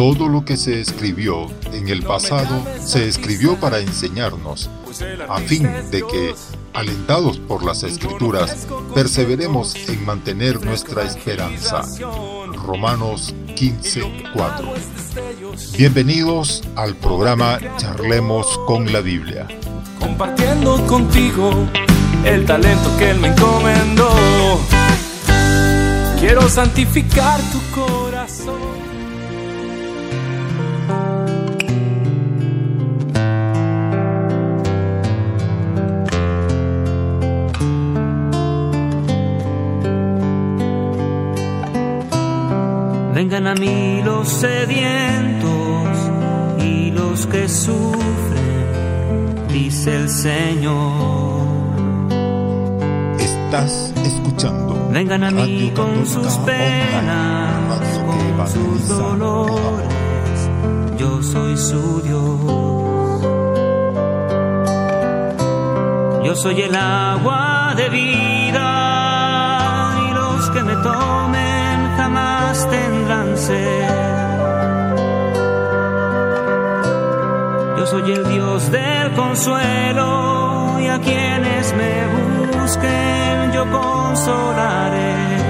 Todo lo que se escribió en el pasado se escribió para enseñarnos, a fin de que, alentados por las escrituras, perseveremos en mantener nuestra esperanza. Romanos 15:4. Bienvenidos al programa Charlemos con la Biblia. Compartiendo contigo el talento que Él me encomendó. Quiero santificar tu corazón. Vengan a mí los sedientos y los que sufren, dice el Señor. Estás escuchando. Vengan a mí con sus penas, con sus dolores. Yo soy su Dios. Yo soy el agua de vida tendrán sed. Yo soy el Dios del consuelo y a quienes me busquen yo consolaré.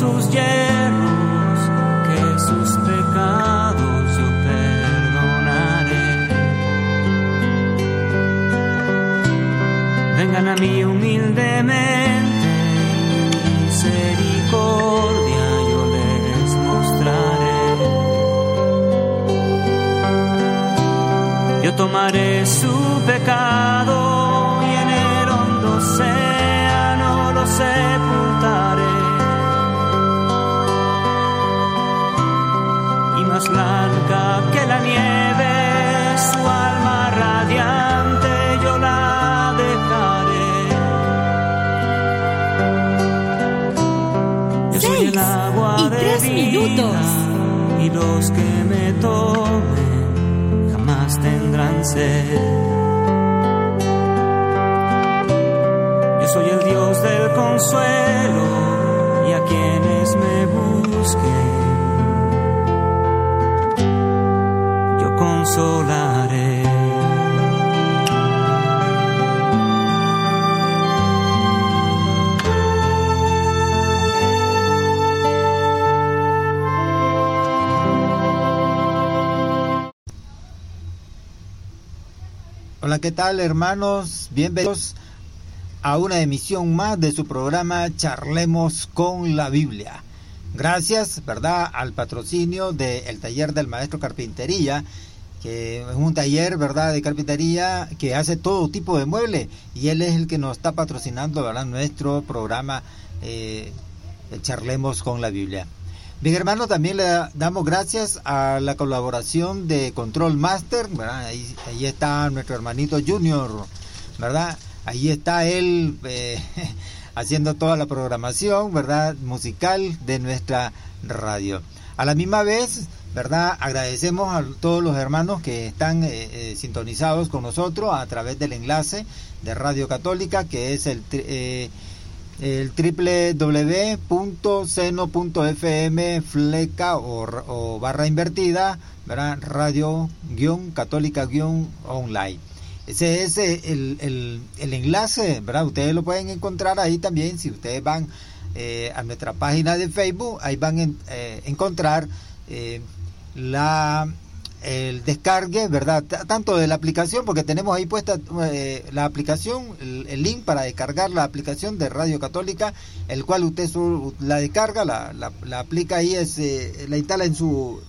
Mí con Yo soy el Dios del consuelo y a quienes me busquen yo consolaré. ¿Qué tal hermanos? Bienvenidos a una emisión más de su programa Charlemos con la Biblia. Gracias, ¿verdad?, al patrocinio del taller del maestro Carpintería, que es un taller, ¿verdad?, de carpintería que hace todo tipo de muebles y él es el que nos está patrocinando, ¿verdad?, nuestro programa eh, Charlemos con la Biblia. Bien, hermano, también le damos gracias a la colaboración de Control Master, ¿verdad? Ahí, está nuestro hermanito Junior, ¿verdad? Ahí está él eh, haciendo toda la programación, ¿verdad? Musical de nuestra radio. A la misma vez, ¿verdad? Agradecemos a todos los hermanos que están eh, eh, sintonizados con nosotros a través del enlace de Radio Católica, que es el... El www.seno.fm fleca o, o, barra invertida, ¿verdad? radio guion católica guion online. Ese es el, el, el, enlace, ¿verdad? Ustedes lo pueden encontrar ahí también si ustedes van eh, a nuestra página de Facebook, ahí van a eh, encontrar eh, la el descargue, ¿verdad? Tanto de la aplicación, porque tenemos ahí puesta eh, la aplicación, el, el, link para descargar la aplicación de Radio Católica, el cual usted su, la descarga, la, la, la, aplica ahí, es, eh, la instala en su,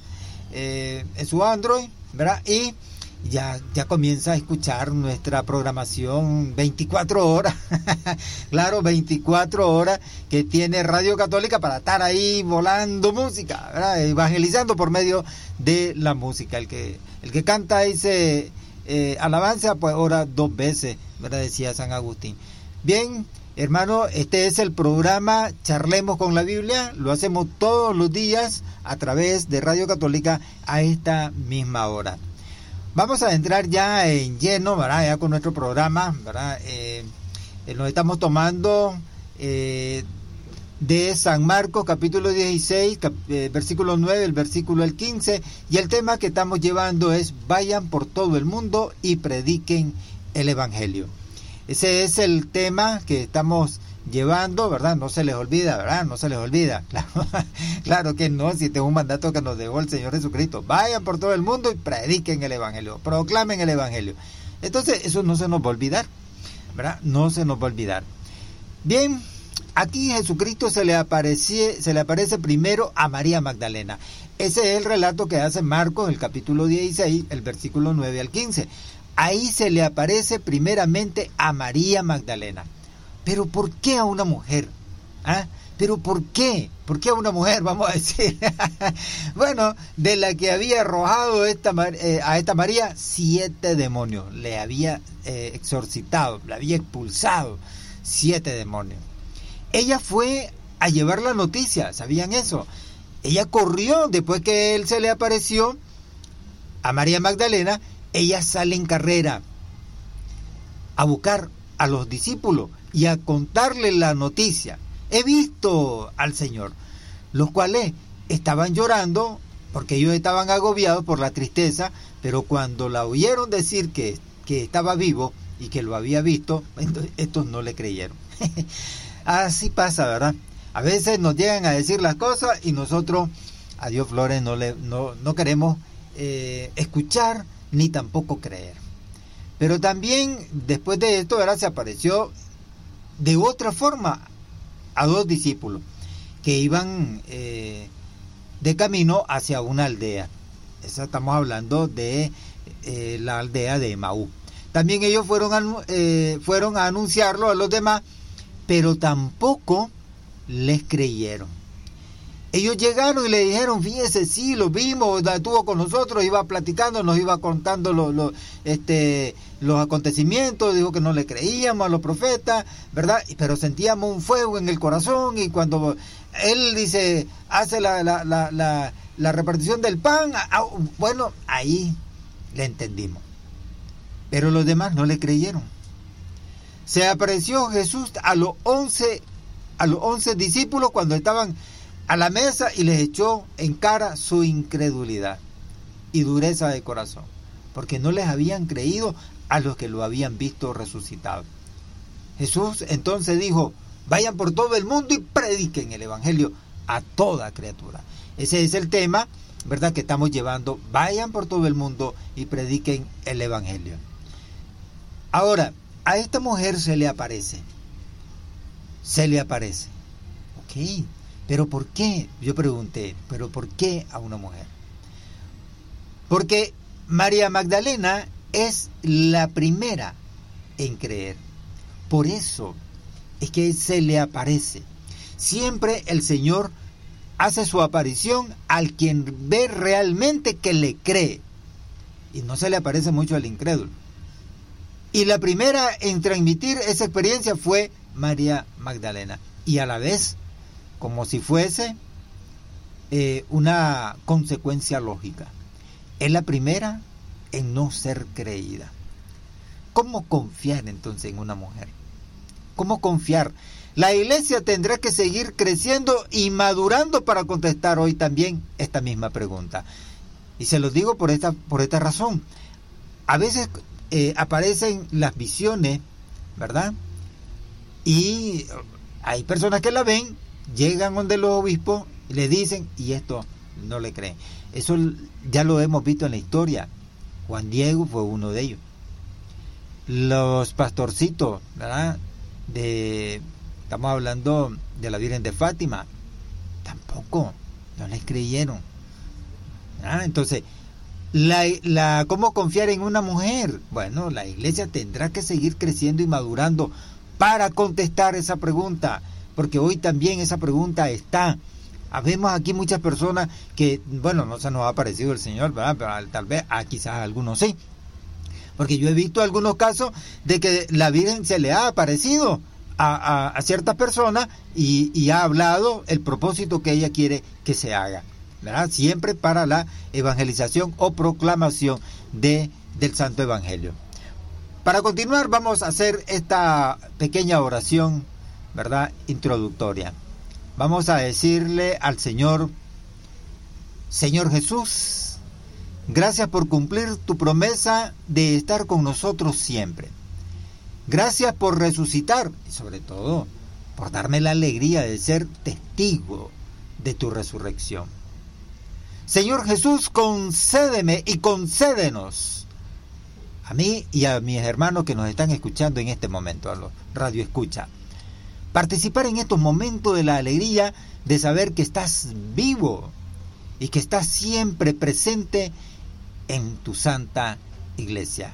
eh, en su Android, ¿verdad? Y ya, ya comienza a escuchar nuestra programación 24 horas, claro, 24 horas que tiene Radio Católica para estar ahí volando música, evangelizando por medio de la música. El que El que canta dice eh, alabanza, pues ora dos veces, ¿verdad? Decía San Agustín. Bien, hermano, este es el programa Charlemos con la Biblia. Lo hacemos todos los días a través de Radio Católica a esta misma hora. Vamos a entrar ya en lleno, ¿verdad? Ya con nuestro programa, ¿verdad? Eh, eh, nos estamos tomando eh, de San Marcos capítulo 16, versículo 9, el versículo el 15, y el tema que estamos llevando es vayan por todo el mundo y prediquen el Evangelio. Ese es el tema que estamos llevando, ¿verdad? No se les olvida, ¿verdad? No se les olvida. Claro, que no, si tengo un mandato que nos dejó el Señor Jesucristo. Vayan por todo el mundo y prediquen el Evangelio, proclamen el Evangelio. Entonces, eso no se nos va a olvidar, ¿verdad? No se nos va a olvidar. Bien, aquí Jesucristo se le, aparece, se le aparece primero a María Magdalena. Ese es el relato que hace Marcos, el capítulo 16, el versículo 9 al 15. Ahí se le aparece primeramente a María Magdalena. Pero ¿por qué a una mujer? ¿Ah? ¿Pero por qué? ¿Por qué a una mujer, vamos a decir? bueno, de la que había arrojado esta, eh, a esta María siete demonios. Le había eh, exorcitado, le había expulsado siete demonios. Ella fue a llevar la noticia, ¿sabían eso? Ella corrió después que él se le apareció a María Magdalena, ella sale en carrera a buscar a los discípulos y a contarle la noticia. He visto al Señor, los cuales estaban llorando porque ellos estaban agobiados por la tristeza, pero cuando la oyeron decir que, que estaba vivo y que lo había visto, estos no le creyeron. Así pasa, ¿verdad? A veces nos llegan a decir las cosas y nosotros, a Dios Flores, no, le, no, no queremos eh, escuchar ni tampoco creer. Pero también después de esto. Se apareció de otra forma a dos discípulos que iban eh, de camino hacia una aldea. estamos hablando de eh, la aldea de Maú. También ellos fueron eh, fueron a anunciarlo a los demás, pero tampoco les creyeron. Ellos llegaron y le dijeron, fíjese, sí, lo vimos, estuvo con nosotros, iba platicando, nos iba contando los, este, los acontecimientos, dijo que no le creíamos a los profetas, ¿verdad? Pero sentíamos un fuego en el corazón y cuando él dice, hace la, la, la, la repartición del pan, ah, ah, bueno, ahí le entendimos. Pero los demás no le creyeron. Se apareció Jesús a los once, a los once discípulos cuando estaban a la mesa y les echó en cara su incredulidad y dureza de corazón, porque no les habían creído a los que lo habían visto resucitado. Jesús entonces dijo, vayan por todo el mundo y prediquen el Evangelio a toda criatura. Ese es el tema, ¿verdad? Que estamos llevando. Vayan por todo el mundo y prediquen el Evangelio. Ahora, a esta mujer se le aparece. Se le aparece. Ok. Pero ¿por qué? Yo pregunté, ¿pero por qué a una mujer? Porque María Magdalena es la primera en creer. Por eso es que se le aparece. Siempre el Señor hace su aparición al quien ve realmente que le cree. Y no se le aparece mucho al incrédulo. Y la primera en transmitir esa experiencia fue María Magdalena. Y a la vez como si fuese eh, una consecuencia lógica. Es la primera en no ser creída. ¿Cómo confiar entonces en una mujer? ¿Cómo confiar? La iglesia tendrá que seguir creciendo y madurando para contestar hoy también esta misma pregunta. Y se lo digo por esta, por esta razón. A veces eh, aparecen las visiones, ¿verdad? Y hay personas que la ven llegan donde los obispos le dicen, y esto no le creen. Eso ya lo hemos visto en la historia. Juan Diego fue uno de ellos. Los pastorcitos, ¿verdad? De, estamos hablando de la Virgen de Fátima, tampoco, no les creyeron. Entonces, la, la, ¿cómo confiar en una mujer? Bueno, la iglesia tendrá que seguir creciendo y madurando para contestar esa pregunta porque hoy también esa pregunta está Habemos aquí muchas personas que, bueno, no se nos ha parecido el Señor, ¿verdad? Tal vez, a quizás algunos sí. Porque yo he visto algunos casos de que la Virgen se le ha aparecido a, ciertas personas y, ha hablado el propósito que ella quiere que se haga. ¿verdad? Siempre para la evangelización o proclamación de, del Santo Evangelio. Para continuar vamos a hacer esta pequeña oración, ¿verdad? Introductoria. Vamos a decirle al Señor, Señor Jesús, gracias por cumplir tu promesa de estar con nosotros siempre. Gracias por resucitar y sobre todo por darme la alegría de ser testigo de tu resurrección. Señor Jesús, concédeme y concédenos a mí y a mis hermanos que nos están escuchando en este momento, a los radio escucha Participar en estos momentos de la alegría de saber que estás vivo y que estás siempre presente en tu santa iglesia.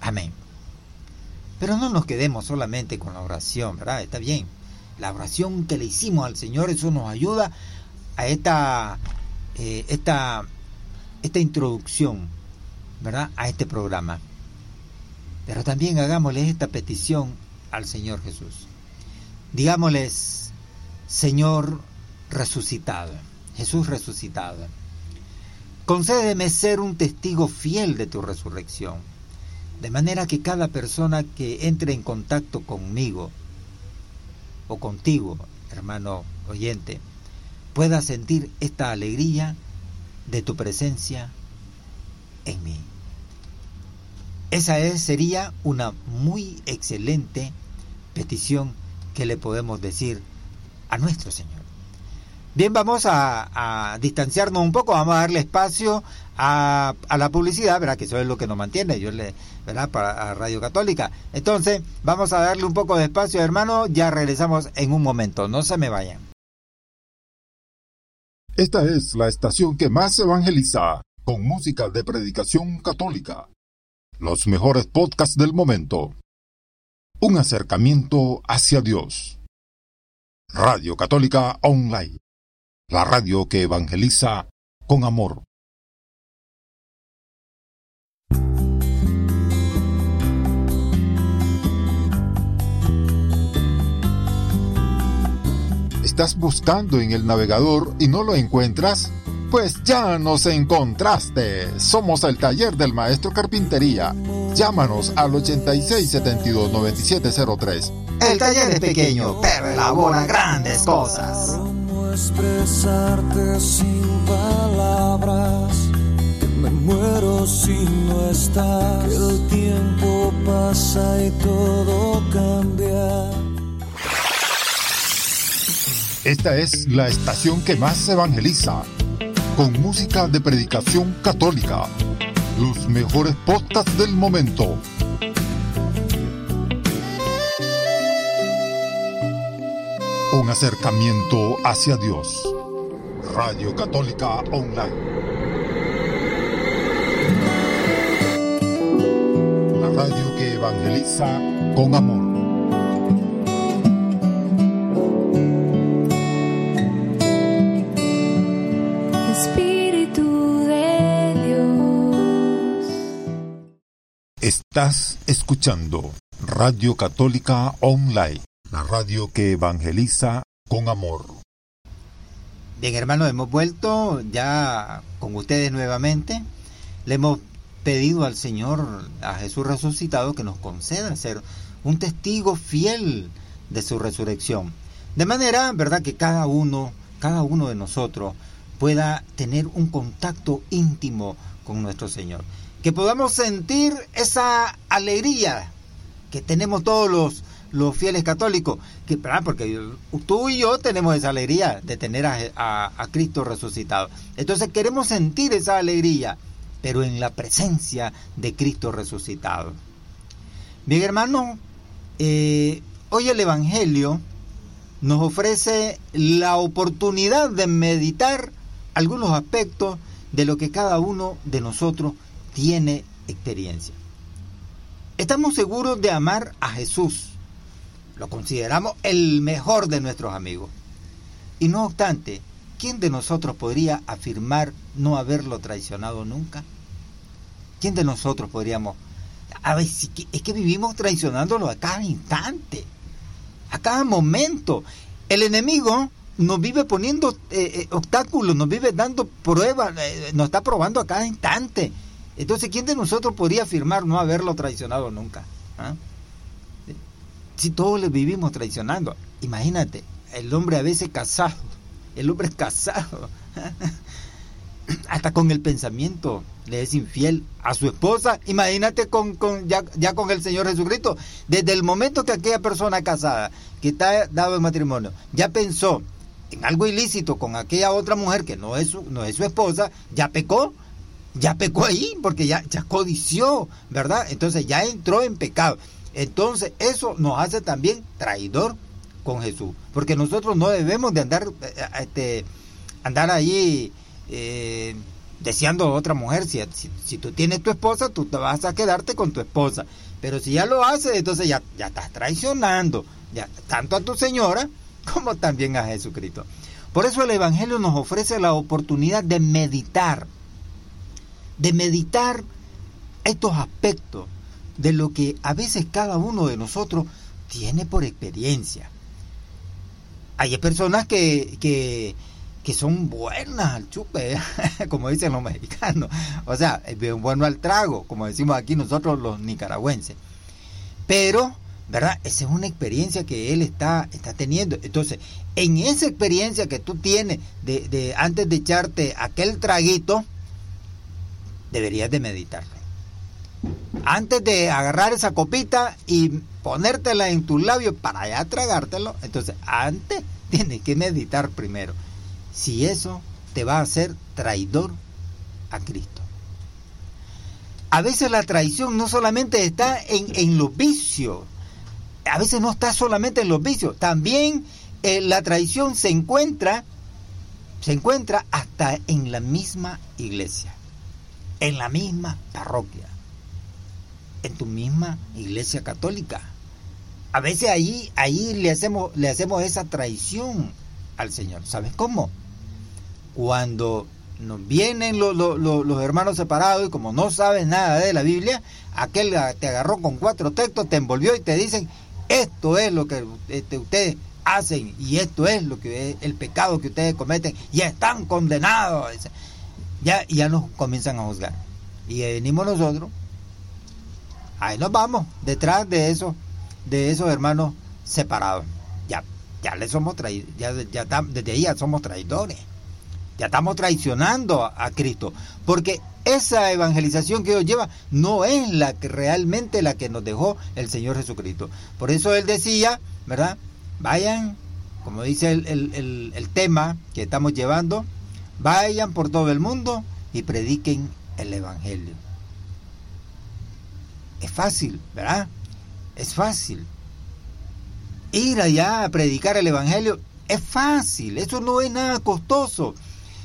Amén. Pero no nos quedemos solamente con la oración, ¿verdad? Está bien. La oración que le hicimos al Señor, eso nos ayuda a esta, eh, esta, esta introducción, ¿verdad? A este programa. Pero también hagámosle esta petición al Señor Jesús. Digámosles, Señor resucitado, Jesús resucitado, concédeme ser un testigo fiel de tu resurrección, de manera que cada persona que entre en contacto conmigo o contigo, hermano oyente, pueda sentir esta alegría de tu presencia en mí. Esa es, sería una muy excelente petición que le podemos decir a nuestro Señor. Bien, vamos a, distanciarnos un poco, vamos a darle espacio a, la publicidad, ¿verdad? Que eso es lo que nos mantiene, yo le, ¿verdad? Para Radio Católica. Entonces, vamos a darle un poco de espacio, hermano, ya regresamos en un momento, no se me vayan. Esta es la estación que más evangeliza, con música de predicación católica. Los mejores podcasts del momento un acercamiento hacia Dios. Radio Católica Online, la radio que evangeliza con amor. ¿Estás buscando en el navegador y no lo encuentras? Pues ya nos encontraste. Somos el taller del maestro Carpintería. Llámanos al 8672-9703. El taller es pequeño, pero elabora grandes cosas. ¿Cómo expresarte sin palabras? me muero si no estás. el tiempo pasa y todo cambia. Esta es la estación que más evangeliza con música de predicación católica. Los mejores podcasts del momento. Un acercamiento hacia Dios. Radio Católica Online. La radio que evangeliza con amor. Estás escuchando Radio Católica Online, la radio que evangeliza con amor. Bien, hermanos, hemos vuelto ya con ustedes nuevamente. Le hemos pedido al Señor, a Jesús resucitado, que nos conceda ser un testigo fiel de su resurrección. De manera, ¿verdad?, que cada uno, cada uno de nosotros pueda tener un contacto íntimo con nuestro Señor que podamos sentir esa alegría que tenemos todos los, los fieles católicos, que, porque tú y yo tenemos esa alegría de tener a, Cristo resucitado. Entonces queremos sentir esa alegría, pero en la presencia de Cristo resucitado. Bien hermano, eh, hoy el Evangelio nos ofrece la oportunidad de meditar algunos aspectos de lo que cada uno de nosotros tiene experiencia. Estamos seguros de amar a Jesús. Lo consideramos el mejor de nuestros amigos. Y no obstante, ¿quién de nosotros podría afirmar no haberlo traicionado nunca? ¿Quién de nosotros podríamos... A ver, es que vivimos traicionándolo a cada instante, a cada momento. El enemigo nos vive poniendo eh, eh, obstáculos, nos vive dando pruebas, eh, nos está probando a cada instante. Entonces, ¿quién de nosotros podría afirmar no haberlo traicionado nunca? ¿Ah? Si todos le vivimos traicionando, imagínate, el hombre a veces casado, el hombre casado, hasta con el pensamiento le es infiel a su esposa, imagínate con, con ya, ya, con el Señor Jesucristo, desde el momento que aquella persona casada, que está dado en matrimonio, ya pensó en algo ilícito con aquella otra mujer que no es su, no es su esposa, ya pecó, ya pecó ahí, porque ya, ya codició, ¿verdad? Entonces ya entró en pecado. Entonces eso nos hace también traidor con Jesús, porque nosotros no debemos de andar, eh, este, andar ahí eh, deseando a otra mujer. Si, si, tú tienes tu esposa, tú te vas a quedarte con tu esposa. Pero si ya lo haces, entonces ya, ya estás traicionando, ya, tanto a tu señora como también a Jesucristo. Por eso el Evangelio nos ofrece la oportunidad de meditar, de meditar estos aspectos de lo que a veces cada uno de nosotros tiene por experiencia. Hay personas que, que, que son buenas al chupe, como dicen los mexicanos. O sea, bueno al trago, como decimos aquí nosotros los nicaragüenses. Pero ¿verdad? Esa es una experiencia que él está, está teniendo. Entonces, en esa experiencia que tú tienes de, de antes de echarte aquel traguito, deberías de meditarlo. Antes de agarrar esa copita y ponértela en tus labios para ya tragártelo, entonces antes tienes que meditar primero. Si eso te va a hacer traidor a Cristo. A veces la traición no solamente está en, en los vicios, a veces no está solamente en los vicios, también eh, la traición se encuentra, se encuentra hasta en la misma iglesia, en la misma parroquia, en tu misma iglesia católica. A veces ahí, le hacemos, le hacemos esa traición al Señor. ¿Sabes cómo? Cuando nos vienen los, los, hermanos separados y como no sabes nada de la Biblia, aquel te agarró con cuatro textos, te envolvió y te dicen, esto es lo que este, ustedes hacen y esto es lo que es el pecado que ustedes cometen y están condenados. Ya, ya nos comienzan a juzgar. Y venimos nosotros, ahí nos vamos, detrás de eso, de esos hermanos separados. Ya, ya le somos traidores, ya, ya desde ahí ya somos traidores. Ya estamos traicionando a, Cristo. Porque esa evangelización que Dios lleva no es la que realmente la que nos dejó el Señor Jesucristo. Por eso Él decía, ¿verdad? Vayan, como dice el, tema que estamos llevando, vayan por todo el mundo y prediquen el Evangelio. Es fácil, ¿verdad? Es fácil. Ir allá a predicar el Evangelio es fácil, eso no es nada costoso.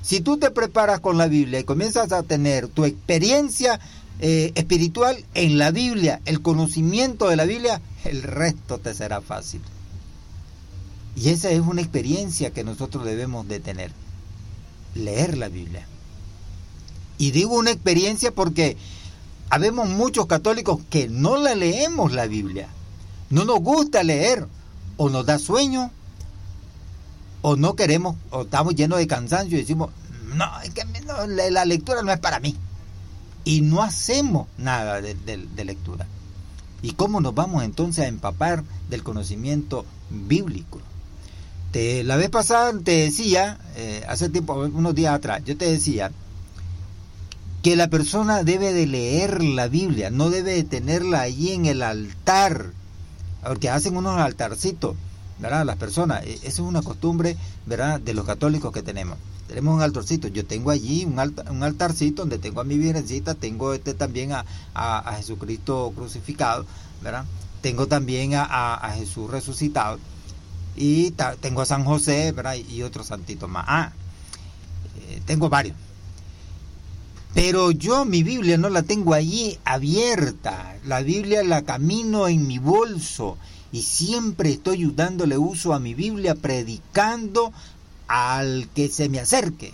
Si tú te preparas con la Biblia y comienzas a tener tu experiencia eh, espiritual en la Biblia, el conocimiento de la Biblia, el resto te será fácil. Y esa es una experiencia que nosotros debemos de tener, leer la Biblia. Y digo una experiencia porque habemos muchos católicos que no la leemos la Biblia. No nos gusta leer, o nos da sueño, o no queremos, o estamos llenos de cansancio y decimos, no, es que la lectura no es para mí. Y no hacemos nada de, lectura. ¿Y cómo nos vamos entonces a empapar del conocimiento bíblico? Te, la vez pasada te decía, eh, hace tiempo, unos días atrás, yo te decía que la persona debe de leer la Biblia, no debe de tenerla allí en el altar, porque hacen unos altarcitos ¿verdad? Las personas. E, esa es una costumbre, ¿verdad? De los católicos que tenemos. Tenemos un altarcito. Yo tengo allí un, un altarcito donde tengo a mi virgencita, tengo este también a, a, Jesucristo crucificado, ¿verdad? Tengo también a, a Jesús resucitado. Y tengo a San José, ¿verdad? Y otros santitos más. Ah, eh, tengo varios. Pero yo mi Biblia no la tengo allí abierta. La Biblia la camino en mi bolso y siempre estoy dándole uso a mi Biblia predicando al que se me acerque.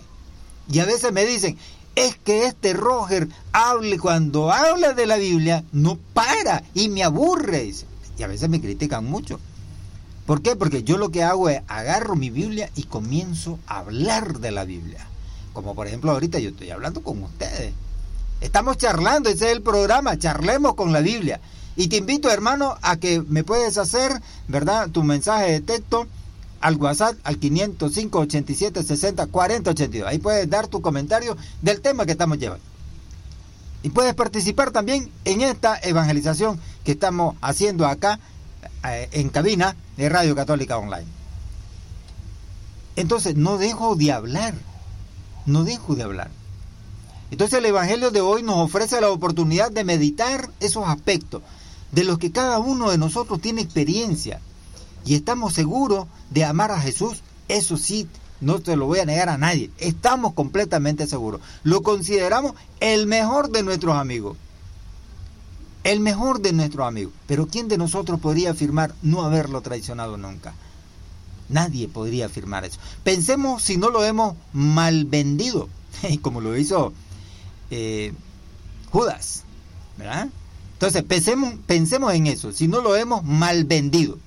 Y a veces me dicen, es que este Roger hable cuando habla de la Biblia, no para y me aburre. Y a veces me critican mucho. ¿Por qué? Porque yo lo que hago es agarro mi Biblia y comienzo a hablar de la Biblia. Como por ejemplo ahorita yo estoy hablando con ustedes. Estamos charlando, ese es el programa, charlemos con la Biblia. Y te invito, hermano, a que me puedes hacer, ¿verdad? Tu mensaje de texto al WhatsApp al 505 87 60 40 82. Ahí puedes dar tu comentario del tema que estamos llevando. Y puedes participar también en esta evangelización que estamos haciendo acá eh, en cabina de Radio Católica Online. Entonces, no dejo de hablar. No dejo de hablar. Entonces el Evangelio de hoy nos ofrece la oportunidad de meditar esos aspectos de los que cada uno de nosotros tiene experiencia y estamos seguros de amar a Jesús, eso sí, no te lo voy a negar a nadie, estamos completamente seguros. Lo consideramos el mejor de nuestros amigos. El mejor de nuestros amigos. Pero ¿quién de nosotros podría afirmar no haberlo traicionado nunca? Nadie podría afirmar eso. Pensemos si no lo hemos mal vendido, como lo hizo eh, Judas. ¿verdad? Entonces pensemos, en eso, si no lo hemos mal vendido.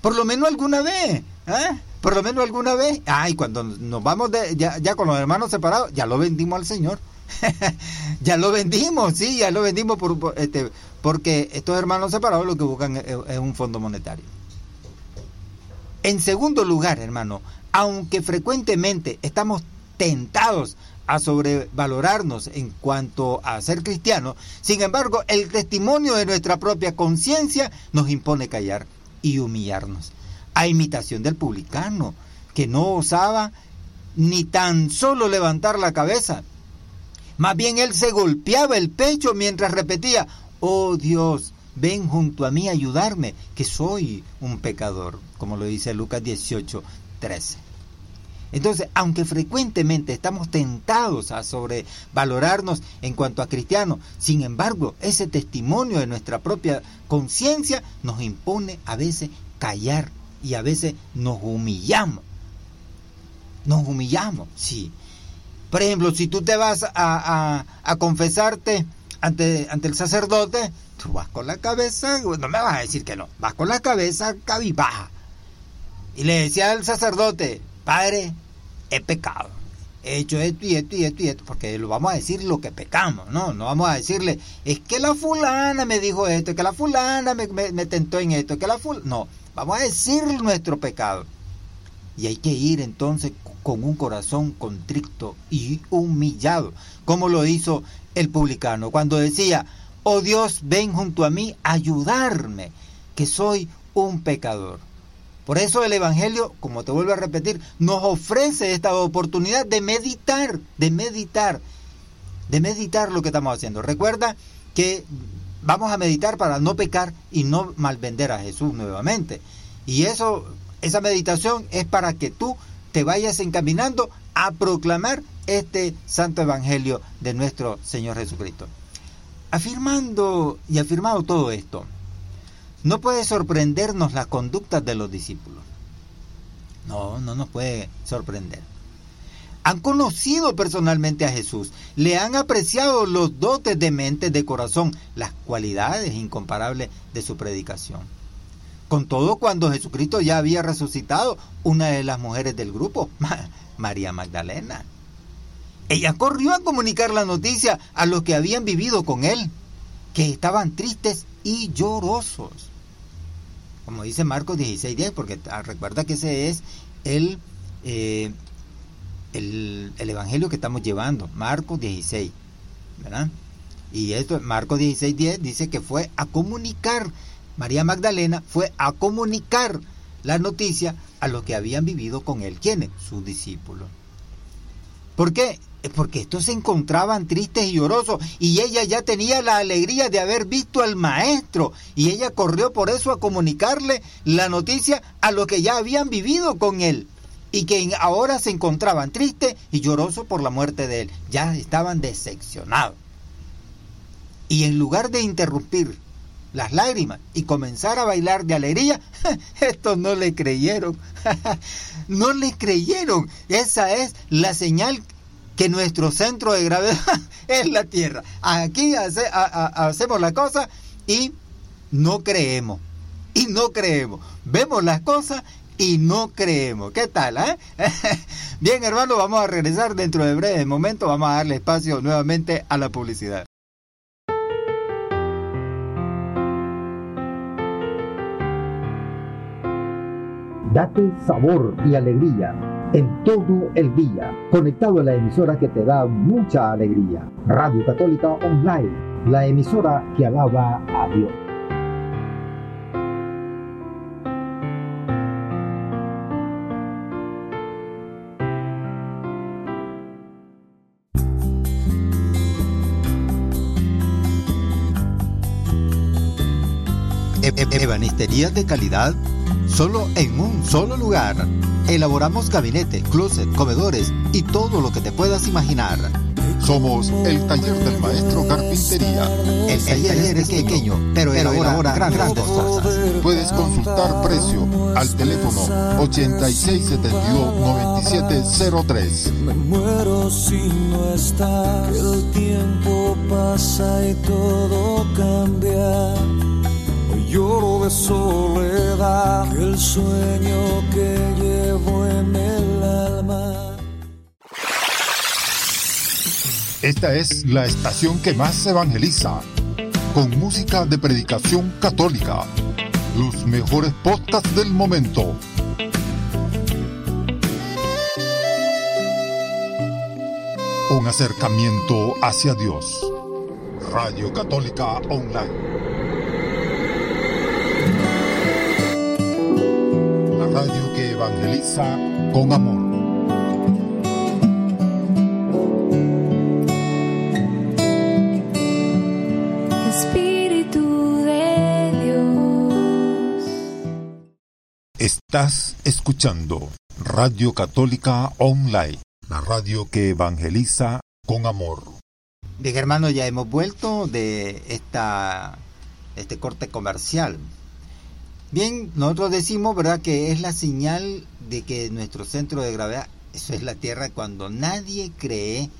Por lo menos alguna vez, ¿eh? Por lo menos alguna vez. Ay, cuando nos vamos ya, con los hermanos separados, ya lo vendimos al Señor. ya lo vendimos, sí, ya lo vendimos por, este, porque estos hermanos separados lo que buscan es, un fondo monetario. En segundo lugar, hermano, aunque frecuentemente estamos tentados a sobrevalorarnos en cuanto a ser cristianos, sin embargo, el testimonio de nuestra propia conciencia nos impone callar y humillarnos, a imitación del publicano, que no osaba ni tan solo levantar la cabeza. Más bien él se golpeaba el pecho mientras repetía, oh Dios, ven junto a mí a ayudarme, que soy un pecador, como lo dice Lucas 18, 13. Entonces, aunque frecuentemente estamos tentados a sobrevalorarnos en cuanto a cristianos, sin embargo, ese testimonio de nuestra propia conciencia nos impone a veces callar y a veces nos humillamos. Nos humillamos, sí. Por ejemplo, si tú te vas a, confesarte ante, ante el sacerdote, tú vas con la cabeza, no me vas a decir que no, vas con la cabeza cabibaja. Y le decía al sacerdote, Padre, he pecado. He hecho esto y esto y esto y esto, porque lo vamos a decir lo que pecamos, ¿no? No vamos a decirle, es que la fulana me dijo esto, que la fulana me, me tentó en esto, que la fulana... No, vamos a decir nuestro pecado. Y hay que ir entonces con un corazón contrito y humillado, como lo hizo el publicano, cuando decía, oh Dios, ven junto a mí ayudarme, que soy un pecador. Por eso el Evangelio, como te vuelvo a repetir, nos ofrece esta oportunidad de meditar, de meditar, de meditar lo que estamos haciendo. Recuerda que vamos a meditar para no pecar y no malvender a Jesús nuevamente. Y eso, esa meditación es para que tú te vayas encaminando a proclamar este santo evangelio de nuestro Señor Jesucristo. Afirmando y afirmado todo esto, no puede sorprendernos las conductas de los discípulos. No, no nos puede sorprender. Han conocido personalmente a Jesús, le han apreciado los dotes de mente, de corazón, las cualidades incomparables de su predicación. Con todo, cuando Jesucristo ya había resucitado, una de las mujeres del grupo, María Magdalena, ella corrió a comunicar la noticia a los que habían vivido con él, que estaban tristes y llorosos como dice Marcos 16.10, porque recuerda que ese es el, eh, el, evangelio que estamos llevando, Marcos 16, ¿verdad? Y esto, Marcos 16.10 dice que fue a comunicar, María Magdalena fue a comunicar la noticia a los que habían vivido con él. ¿Quiénes? Sus discípulos. ¿Por qué? porque estos se encontraban tristes y llorosos y ella ya tenía la alegría de haber visto al maestro y ella corrió por eso a comunicarle la noticia a los que ya habían vivido con él y que ahora se encontraban tristes y llorosos por la muerte de él. Ya estaban decepcionados. Y en lugar de interrumpir las lágrimas y comenzar a bailar de alegría, estos no le creyeron. no le creyeron. Esa es la señal que nuestro centro de gravedad es la Tierra. Aquí hacemos la cosa y no creemos. Y no creemos. Vemos las cosas y no creemos. ¿Qué tal? Eh? Bien, hermano, vamos a regresar dentro de breve momento. Vamos a darle espacio nuevamente a la publicidad. Date sabor y alegría en todo el día, conectado a la emisora que te da mucha alegría. Radio Católica Online, la emisora que alaba a Dios. Ebanistería de calidad solo en un solo lugar. Elaboramos gabinete, closet, comedores y todo lo que te puedas imaginar. Somos el taller del maestro carpintería. El taller es pequeño, pero elabora grandes cosas. Puedes consultar precio al teléfono 8672-9703. Me muero si no está, el tiempo pasa y todo cambia lloro de soledad, el sueño que llevo en el alma. Esta es la estación que más evangeliza, con música de predicación católica, los mejores podcasts del momento. Un acercamiento hacia Dios. Radio Católica Online. Evangeliza con amor. Espíritu de Dios. Estás escuchando Radio Católica Online, la radio que evangeliza con amor. Bien, hermanos, ya hemos vuelto de esta este corte comercial. Bien, nosotros decimos, ¿verdad?, que es la señal de que nuestro centro de gravedad, eso es la Tierra, cuando nadie cree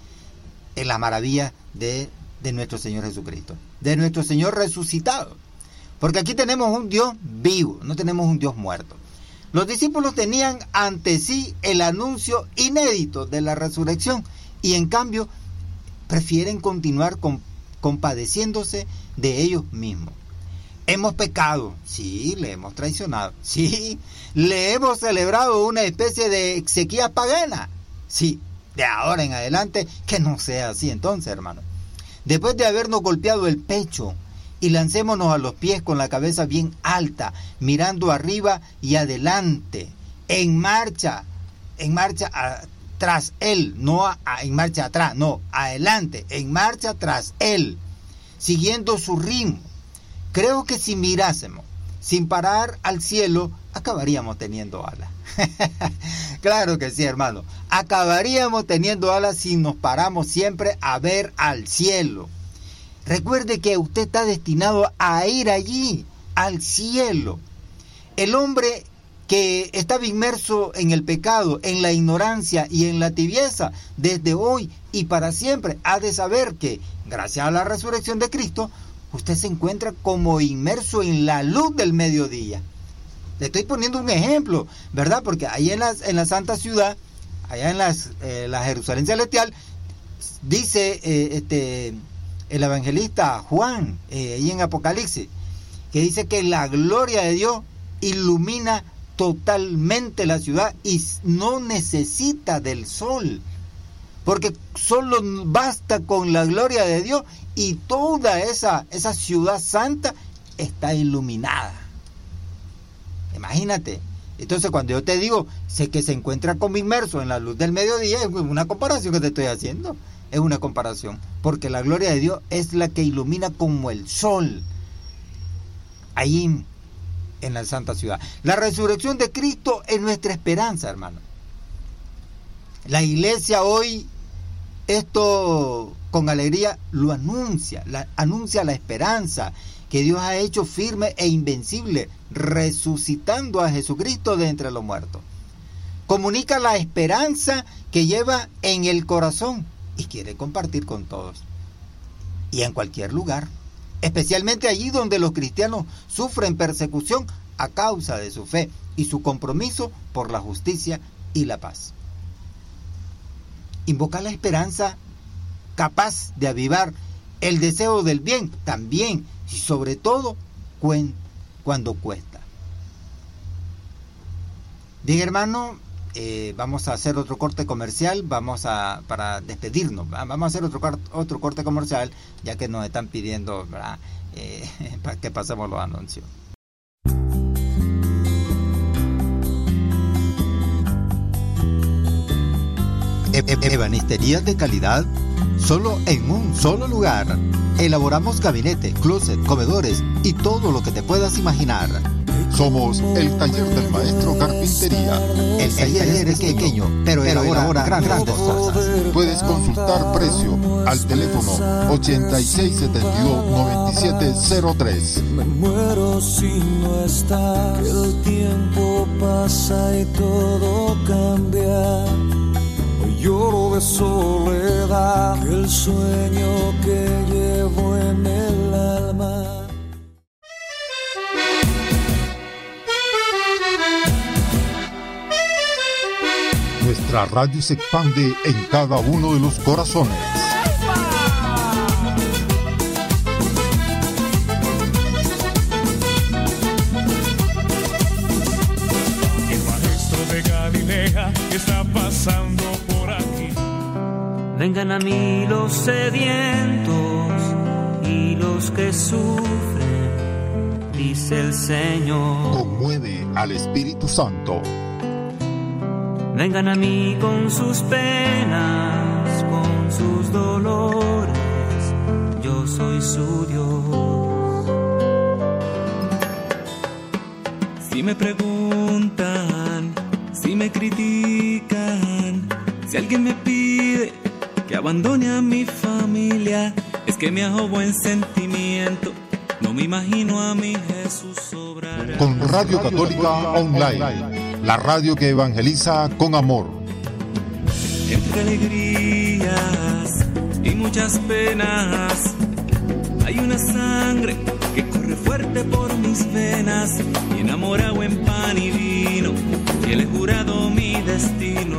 en la maravilla de, de nuestro Señor Jesucristo, de nuestro Señor resucitado. Porque aquí tenemos un Dios vivo, no tenemos un Dios muerto. Los discípulos tenían ante sí el anuncio inédito de la resurrección y en cambio prefieren continuar compadeciéndose de ellos mismos. Hemos pecado, sí, le hemos traicionado, sí, le hemos celebrado una especie de exequía pagana, sí, de ahora en adelante que no sea así entonces, hermano. Después de habernos golpeado el pecho y lancémonos a los pies con la cabeza bien alta, mirando arriba y adelante, en marcha, en marcha tras él, no en marcha atrás, no, adelante, en marcha tras él, siguiendo su ritmo Creo que si mirásemos sin parar al cielo, acabaríamos teniendo alas. claro que sí, hermano. Acabaríamos teniendo alas si nos paramos siempre a ver al cielo. Recuerde que usted está destinado a ir allí, al cielo. El hombre que estaba inmerso en el pecado, en la ignorancia y en la tibieza, desde hoy y para siempre, ha de saber que, gracias a la resurrección de Cristo, usted se encuentra como inmerso en la luz del mediodía. Le estoy poniendo un ejemplo, ¿verdad? Porque ahí en la, en la Santa Ciudad, allá en las, eh, la Jerusalén Celestial, dice eh, este, el evangelista Juan, eh, ahí en Apocalipsis, que dice que la gloria de Dios ilumina totalmente la ciudad y no necesita del sol porque solo basta con la gloria de Dios y toda esa, esa ciudad santa está iluminada. Imagínate. Entonces cuando yo te digo, sé que se encuentra como inmerso en la luz del mediodía, es una comparación que te estoy haciendo. Es una comparación. Porque la gloria de Dios es la que ilumina como el sol. Ahí en la santa ciudad. La resurrección de Cristo es nuestra esperanza, hermano. La iglesia hoy esto con alegría lo anuncia, anuncia la esperanza que Dios ha hecho firme e invencible, resucitando a Jesucristo de entre los muertos. Comunica la esperanza que lleva en el corazón y quiere compartir con todos. Y en cualquier lugar, especialmente allí donde los cristianos sufren persecución a causa de su fe y su compromiso por la justicia y la paz. Invoca la esperanza capaz de avivar el deseo del bien también y sobre todo cuando cuesta. Bien hermano, eh, vamos a hacer otro corte comercial, vamos a, para despedirnos, vamos a hacer otro, otro corte comercial, ya que nos están pidiendo eh, para que pasemos los anuncios. Ebanistería de calidad solo en un solo lugar. Elaboramos gabinete, closet, comedores y todo lo que te puedas imaginar. Somos el taller del maestro carpintería. El taller es pequeño, pero, elabora grandes, cosas. Puedes consultar precio al teléfono 8672-9703. Me muero si no está, el tiempo pasa y todo cambia lloro de soledad, el sueño que llevo en el alma. Nuestra radio se expande en cada uno de los corazones. Mí los sedientos y los que sufren, dice el Señor. Conmueve al Espíritu Santo. Vengan a mí con sus penas, con sus dolores, yo soy su Dios. Si me preguntan, si me critican, si alguien me pide que abandone a mi familia, es que me hago buen sentimiento. No me imagino a mi Jesús sobrar. Con Radio Católica Online, la radio que evangeliza con amor. Entre alegrías y muchas penas, hay una sangre que corre fuerte por mis venas y enamorado en pan y vino, y he jurado mi destino.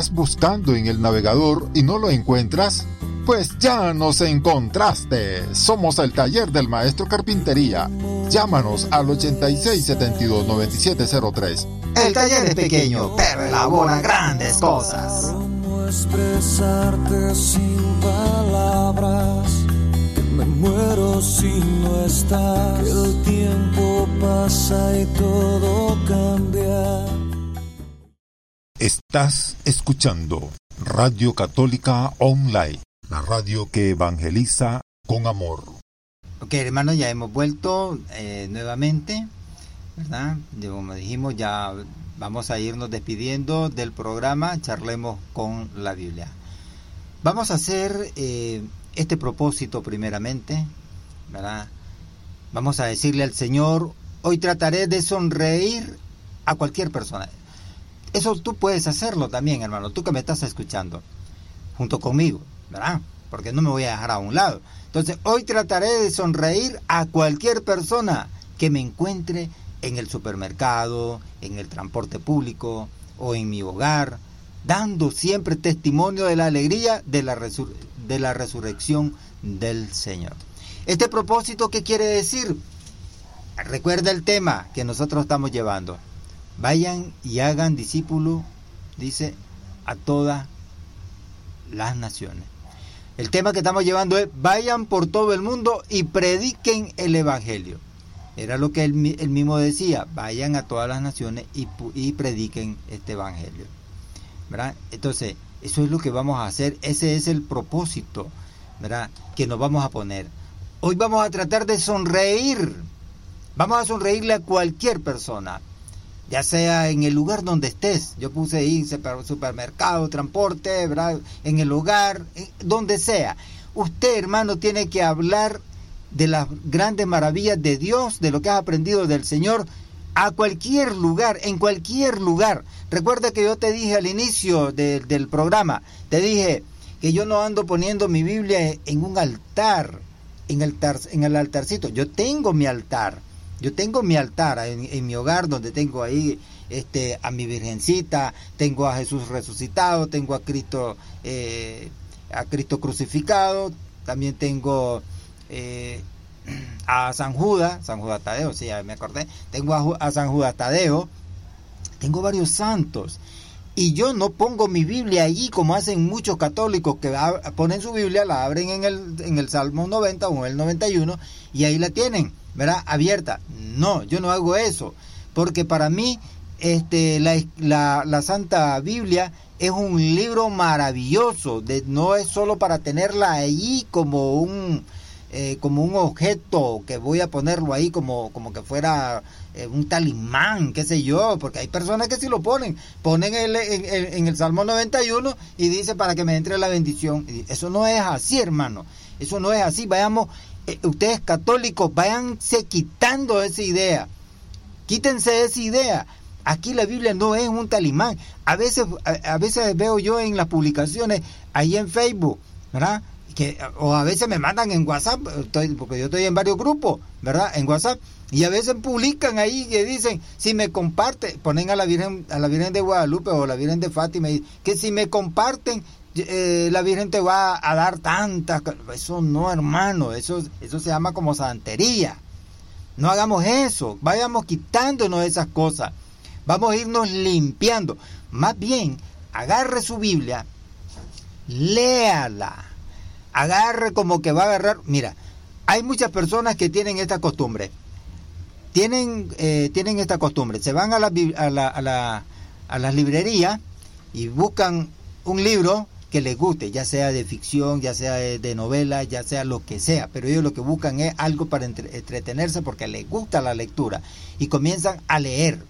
¿Estás buscando en el navegador y no lo encuentras? Pues ya nos encontraste. Somos el taller del maestro carpintería. Llámanos al 8672-9703. El taller es pequeño, pero elabora grandes cosas. ¿Cómo expresarte sin palabras? Que me muero si no estás. Que el tiempo pasa y todo cambia. Estás escuchando Radio Católica Online, la radio que evangeliza con amor. Ok, hermanos, ya hemos vuelto eh, nuevamente, ¿verdad? Como dijimos, ya vamos a irnos despidiendo del programa Charlemos con la Biblia. Vamos a hacer eh, este propósito primeramente, ¿verdad? Vamos a decirle al Señor, hoy trataré de sonreír a cualquier persona. Eso tú puedes hacerlo también, hermano, tú que me estás escuchando, junto conmigo, ¿verdad? Porque no me voy a dejar a un lado. Entonces, hoy trataré de sonreír a cualquier persona que me encuentre en el supermercado, en el transporte público o en mi hogar, dando siempre testimonio de la alegría de la, resurrección del Señor. Este propósito, ¿qué quiere decir? Recuerda el tema que nosotros estamos llevando. Vayan y hagan discípulo, dice, a todas las naciones. El tema que estamos llevando es, vayan por todo el mundo y prediquen el Evangelio. Era lo que él, mismo decía, vayan a todas las naciones y, y prediquen este evangelio. ¿verdad? Entonces, eso es lo que vamos a hacer, ese es el propósito ¿verdad? que nos vamos a poner. Hoy vamos a tratar de sonreír, vamos a sonreírle a cualquier persona, ya sea en el lugar donde estés. Yo puse ahí supermercado, transporte, en el hogar, donde sea. Usted, hermano, tiene que hablar de las grandes maravillas de Dios, de lo que has aprendido del Señor, a cualquier lugar, en cualquier lugar. Recuerda que yo te dije al inicio del programa, te dije que yo no ando poniendo mi Biblia en un altar, en el, en el altarcito. Yo tengo mi altar, yo tengo mi altar en, mi hogar donde tengo ahí este, a mi Virgencita, tengo a Jesús resucitado, tengo a Cristo, eh, a Cristo crucificado, también tengo eh, a San Judas, San Judas Tadeo, sí, ya me acordé, tengo a, San Judas Tadeo, tengo varios santos. Y yo no pongo mi Biblia allí como hacen muchos católicos que ponen su Biblia, la abren en el, en el Salmo 90 o en el 91 y ahí la tienen, ¿verdad? Abierta. No, yo no hago eso. Porque para mí este, la, la, la Santa Biblia es un libro maravilloso. No es solo para tenerla allí como un, eh, como un objeto que voy a ponerlo ahí como, como que fuera eh, un talismán, qué sé yo, porque hay personas que sí lo ponen, ponen el, en, el Salmo 91 y dice para que me entre la bendición. Eso no es así, hermano, eso no es así. Vayamos, ustedes católicos, váyanse quitando esa idea, quítense esa idea. Aquí la Biblia no es un talismán. A veces, a veces veo yo en las publicaciones, ahí en Facebook, ¿verdad? que o a veces me mandan en WhatsApp, porque yo estoy en varios grupos, ¿verdad? En WhatsApp y a veces publican ahí que dicen, si me comparte, ponen a la Virgen a la Virgen de Guadalupe o la Virgen de Fátima que si me comparten eh, la Virgen te va a dar tantas, eso no, hermano, eso eso se llama como santería. No hagamos eso, vayamos quitándonos esas cosas. Vamos a irnos limpiando. Más bien, agarre su Biblia, léala agarre como que va a agarrar. Mira, hay muchas personas que tienen esta costumbre. Tienen, eh, tienen esta costumbre. Se van a la, a la, a la, a las librerías y buscan un libro que les guste, ya sea de ficción, ya sea de, novela, ya sea lo que sea, pero ellos lo que buscan es algo para entretenerse porque les gusta la lectura y comienzan a leer,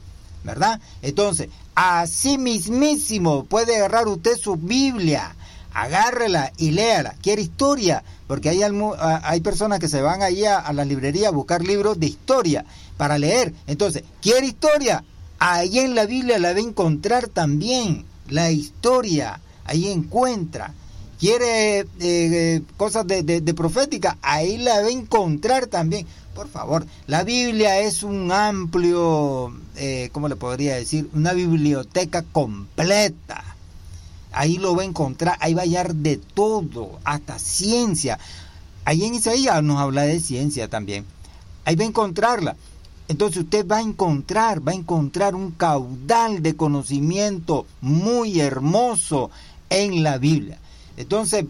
¿verdad? Entonces, así mismísimo puede agarrar usted su Biblia agárrela y léala. Quiere historia, porque hay, hay personas que se van allí a, la librería a buscar libros de historia para leer. Entonces, ¿quiere historia? Ahí en la Biblia la va a encontrar también. La historia, ahí encuentra. ¿Quiere eh, eh, cosas de, de, profética? Ahí la va a encontrar también. Por favor, la Biblia es un amplio, eh, ¿cómo le podría decir? Una biblioteca completa Ahí lo va a encontrar, ahí va a hallar de todo, hasta ciencia. Ahí en Isaías nos habla de ciencia también. Ahí va a encontrarla. Entonces usted va a encontrar, va a encontrar un caudal de conocimiento muy hermoso en la Biblia. Entonces,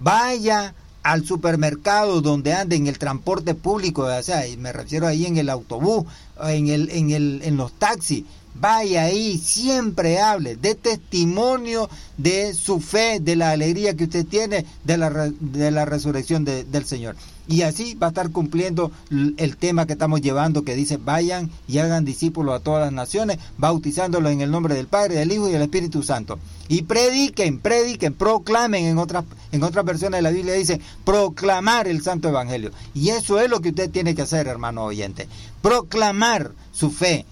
vaya al supermercado donde ande en el transporte público, o sea, me refiero ahí en el autobús, en, el, en, el, en los taxis, Vaya ahí, siempre hable, de testimonio de su fe, de la alegría que usted tiene de la, de la resurrección del Señor. Y así va a estar cumpliendo el tema que estamos llevando, que dice, vayan y hagan discípulos a todas las naciones, bautizándolos en el nombre del Padre, del Hijo y del Espíritu Santo. Y prediquen, prediquen, proclamen, en otras, en otras versiones de la Biblia dice, proclamar el Santo Evangelio. Y eso es lo que usted tiene que hacer, hermano oyente. Proclamar su fe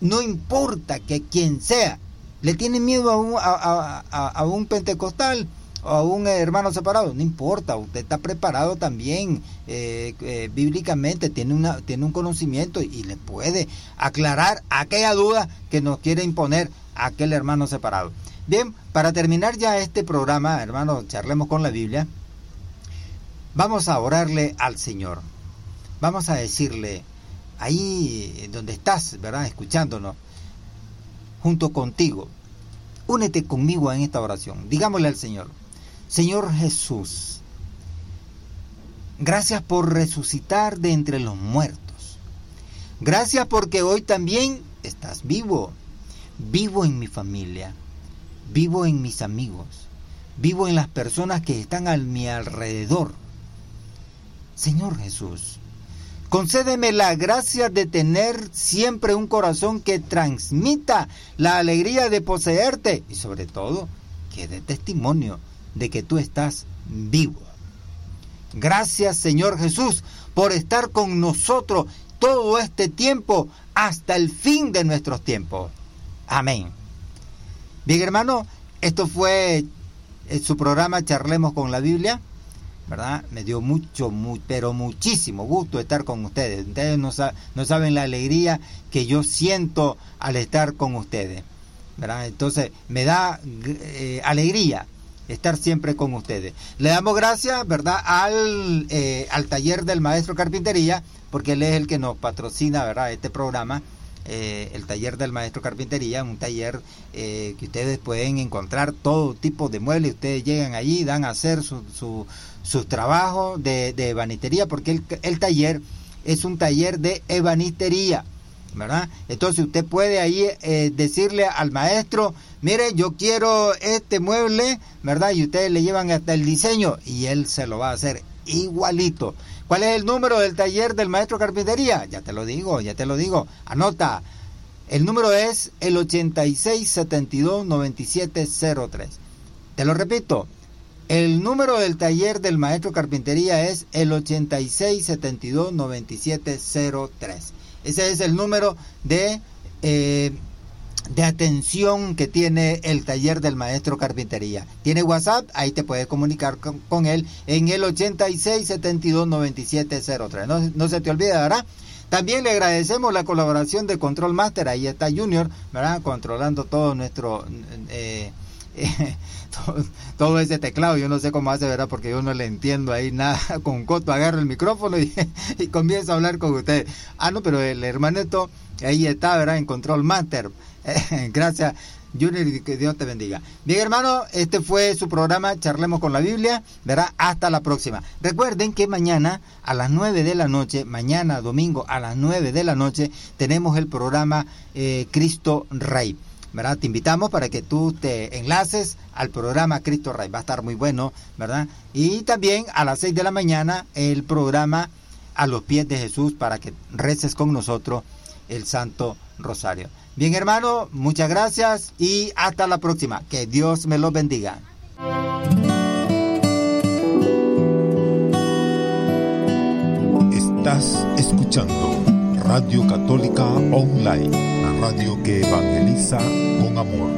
no importa que quien sea, le tiene miedo a un, a, un pentecostal o a un hermano separado, no importa, usted está preparado también eh, eh, bíblicamente, tiene, una, tiene un conocimiento y le puede aclarar aquella duda que nos quiere imponer aquel hermano separado. Bien, para terminar ya este programa, hermano, charlemos con la Biblia, vamos a orarle al Señor. Vamos a decirle, ahí donde estás, ¿verdad? Escuchándonos, junto contigo. Únete conmigo en esta oración. Digámosle al Señor, Señor Jesús, gracias por resucitar de entre los muertos. Gracias porque hoy también estás vivo. Vivo en mi familia. Vivo en mis amigos. Vivo en las personas que están a mi alrededor. Señor Jesús, concédeme la gracia de tener siempre un corazón que transmita la alegría de poseerte y sobre todo que dé testimonio de que tú estás vivo. Gracias Señor Jesús por estar con nosotros todo este tiempo hasta el fin de nuestros tiempos. Amén. Bien hermano, esto fue eh, su programa Charlemos con la Biblia. ¿verdad? Me dio mucho, pero muchísimo gusto estar con ustedes. Ustedes no, no, saben la alegría que yo siento al estar con ustedes, ¿verdad? Entonces, me da eh, alegría estar siempre con ustedes. Le damos gracias, ¿verdad?, al, eh, al taller del maestro carpintería, porque él es el que nos patrocina, ¿verdad?, este programa. Eh, el taller del maestro carpintería, un taller eh, que ustedes pueden encontrar todo tipo de muebles, ustedes llegan allí, dan a hacer su, su, sus trabajos de, de porque el, el taller es un taller de ebanistería. ¿Verdad? Entonces usted puede ahí eh, decirle al maestro, mire, yo quiero este mueble, ¿verdad? Y ustedes le llevan hasta el diseño y él se lo va a hacer igualito. ¿Cuál es el número del taller del maestro carpintería? Ya te lo digo, ya te lo digo. Anota. El número es el 86729703. Te lo repito. El número del taller del maestro carpintería es el 86729703. Ese es el número de, eh, de atención que tiene el taller del maestro carpintería. Tiene WhatsApp, ahí te puedes comunicar con, él en el 86 72 97 03. No, no se te olvide, ¿verdad? También le agradecemos la colaboración de Control Master, ahí está Junior, ¿verdad? Controlando todo nuestro... Eh, todo, ese teclado, yo no sé cómo hace, ¿verdad? Porque yo no le entiendo ahí nada. Con Coto agarro el micrófono y, y comienzo a hablar con usted. Ah, no, pero el hermanito ahí está, ¿verdad? En Control Master. Gracias. Junior, y que Dios te bendiga. Bien, hermano, este fue su programa Charlemos con la Biblia, ¿verdad? Hasta la próxima. Recuerden que mañana a las 9 de la noche, mañana domingo a las 9 de la noche, tenemos el programa eh, Cristo Rey. ¿Verdad? Te invitamos para que tú te enlaces al programa Cristo Rey, va a estar muy bueno, ¿verdad? Y también a las 6 de la mañana el programa A los pies de Jesús para que reces con nosotros el Santo Rosario. Bien hermano, muchas gracias y hasta la próxima. Que Dios me los bendiga. Estás escuchando Radio Católica Online, radio que evangeliza con amor.